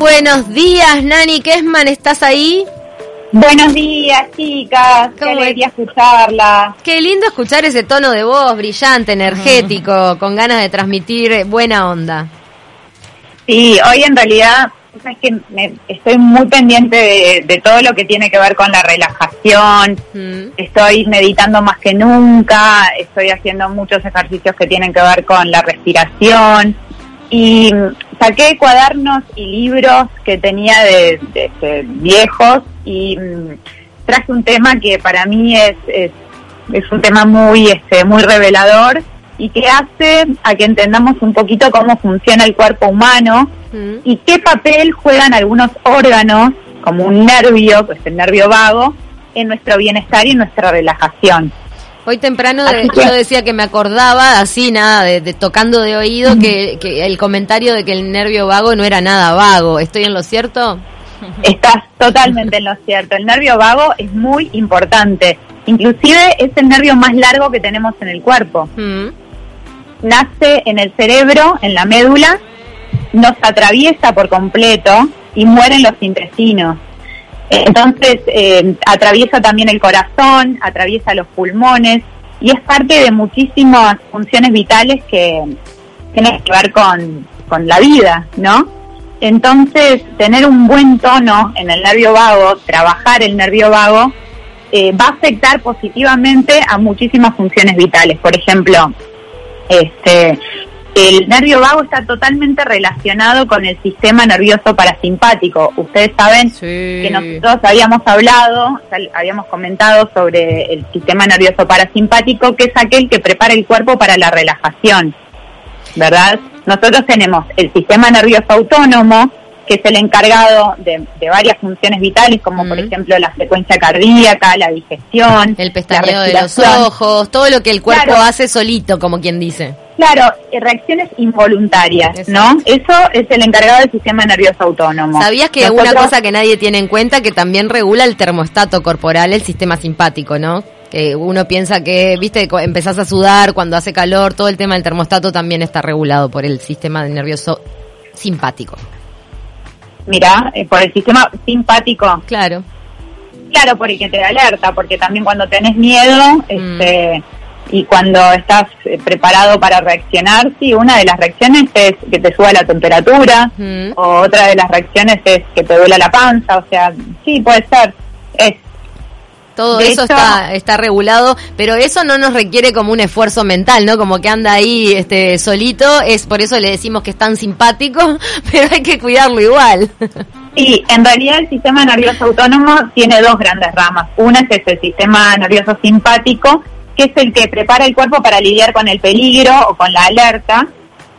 Buenos días, Nani Kesman, ¿estás ahí? Buenos días, chicas. Qué alegría escucharla. Qué lindo escuchar ese tono de voz brillante, energético, con ganas de transmitir buena onda. Sí, hoy en realidad es que me, estoy muy pendiente de, todo lo que tiene que ver con la relajación. Estoy meditando más que nunca. Estoy haciendo muchos ejercicios que tienen que ver con la respiración. Y saqué cuadernos y libros que tenía de, viejos y mm, traje un tema que para mí es, es, es un tema muy, este, muy revelador y que hace a que entendamos un poquito cómo funciona el cuerpo humano mm. y qué papel juegan algunos órganos, como un nervio, pues el nervio vago, en nuestro bienestar y en nuestra relajación. Hoy temprano yo decía que me acordaba, así nada, de, tocando de oído, que, que, el comentario de que el nervio vago no era nada vago. ¿Estoy en lo cierto? Estás totalmente en lo cierto. El nervio vago es muy importante. Inclusive es el nervio más largo que tenemos en el cuerpo. Mm nace en el cerebro, en la médula, nos atraviesa por completo y mueren los intestinos. Entonces, eh, atraviesa también el corazón, atraviesa los pulmones y es parte de muchísimas funciones vitales que tienen que ver con, con la vida, ¿no? Entonces, tener un buen tono en el nervio vago, trabajar el nervio vago, eh, va a afectar positivamente a muchísimas funciones vitales. Por ejemplo, este, el nervio vago está totalmente relacionado con el sistema nervioso parasimpático. Ustedes saben que nosotros habíamos hablado, habíamos comentado sobre el sistema nervioso parasimpático, que es aquel que prepara el cuerpo para la relajación, ¿verdad? Nosotros tenemos el sistema nervioso autónomo, que es el encargado de, varias funciones vitales, como por ejemplo la frecuencia cardíaca, la digestión, el pestañeo de los ojos, todo lo que el cuerpo hace solito, como quien dice. Claro, reacciones involuntarias, ¿no? Eso es el encargado del sistema nervioso autónomo. ¿Sabías que una cosa que nadie tiene en cuenta que también regula el termostato corporal, el sistema simpático, ¿no? Que uno piensa que, viste, empezás a sudar cuando hace calor, todo el tema del termostato también está regulado por el sistema nervioso simpático. Mira, eh, por el sistema simpático. Claro. Claro, porque te alerta, porque también cuando tenés miedo, mm. este, y cuando estás eh, preparado para reaccionar, sí, una de las reacciones es que te suba la temperatura, mm. o otra de las reacciones es que te duela la panza, o sea, sí, puede ser. Es todo eso está, está regulado, pero eso no nos requiere como un esfuerzo mental, ¿no? Como que anda ahí este solito, es por eso le decimos que es tan simpático, pero hay que cuidarlo igual. Sí, en realidad el sistema nervioso autónomo tiene dos grandes ramas. Una es el sistema nervioso simpático, que es el que prepara el cuerpo para lidiar con el peligro o con la alerta,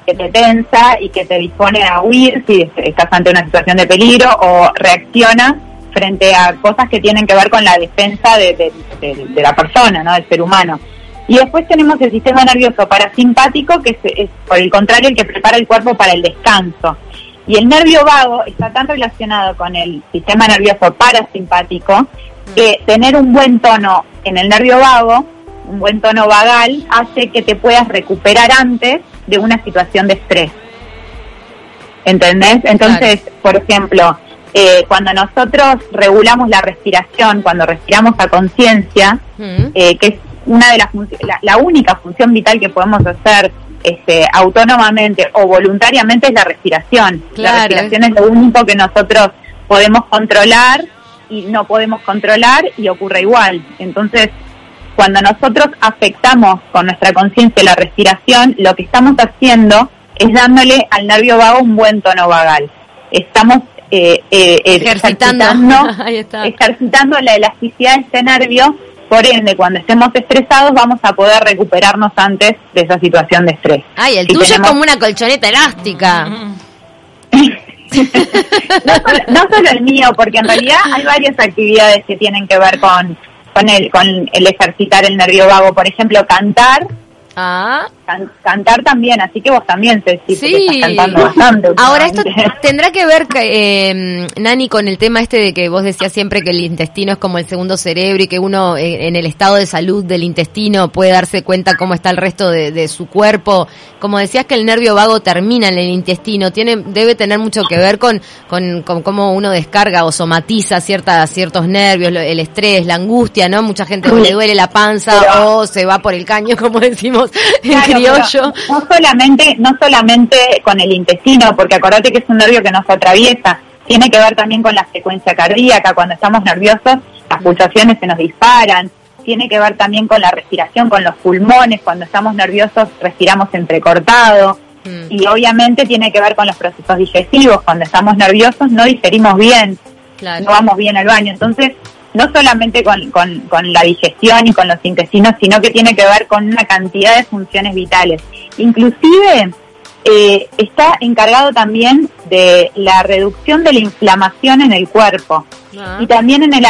que te tensa y que te dispone a huir si estás ante una situación de peligro o reacciona frente a cosas que tienen que ver con la defensa de, la persona, ¿no? del ser humano. Y después tenemos el sistema nervioso parasimpático, que es, por el contrario el que prepara el cuerpo para el descanso. Y el nervio vago está tan relacionado con el sistema nervioso parasimpático que tener un buen tono en el nervio vago, un buen tono vagal, hace que te puedas recuperar antes de una situación de estrés. ¿Entendés? Entonces, por ejemplo, eh, cuando nosotros regulamos la respiración, cuando respiramos a conciencia, mm. eh, que es una de las la, única función vital que podemos hacer este, autónomamente o voluntariamente es la respiración. La respiración es lo único que nosotros podemos controlar y no podemos controlar y ocurre igual. Entonces, cuando nosotros afectamos con nuestra conciencia la respiración, lo que estamos haciendo es dándole al nervio vago un buen tono vagal. Estamos eh, eh, ejercitando, ejercitando la elasticidad de este nervio, por ende, cuando estemos estresados vamos a poder recuperarnos antes de esa situación de estrés. Ay, el tuyo es como una colchoneta elástica. no, solo, el mío, porque en realidad hay varias actividades que tienen que ver con, con, el, con el ejercitar el nervio vago. Por ejemplo, cantar. Ah. Cantar también, así que vos también, Ceci, sí. estás cantando bastante. Ahora, esto tendrá que ver, eh, Nani, con el tema este de que vos decías siempre que el intestino es como el segundo cerebro y que uno eh, en el estado de salud del intestino puede darse cuenta cómo está el resto de, su cuerpo. Como decías que el nervio vago termina en el intestino, tiene debe tener mucho que ver con, con, cómo uno descarga o somatiza ciertas, ciertos nervios, el estrés, la angustia, ¿no? Mucha gente le duele la panza o se va por el caño, como decimos no solamente, no solamente con el intestino, porque acordate que es un nervio que nos atraviesa, tiene que ver también con la frecuencia cardíaca, cuando estamos nerviosos las pulsaciones se nos disparan, tiene que ver también con la respiración, con los pulmones, cuando estamos nerviosos respiramos entrecortado, mm. y obviamente tiene que ver con los procesos digestivos, cuando estamos nerviosos no digerimos bien, no vamos bien al baño, entonces no solamente con, con, la digestión y con los intestinos, sino que tiene que ver con una cantidad de funciones vitales. Inclusive eh, está encargado también de la reducción de la inflamación en el cuerpo ah. y también en el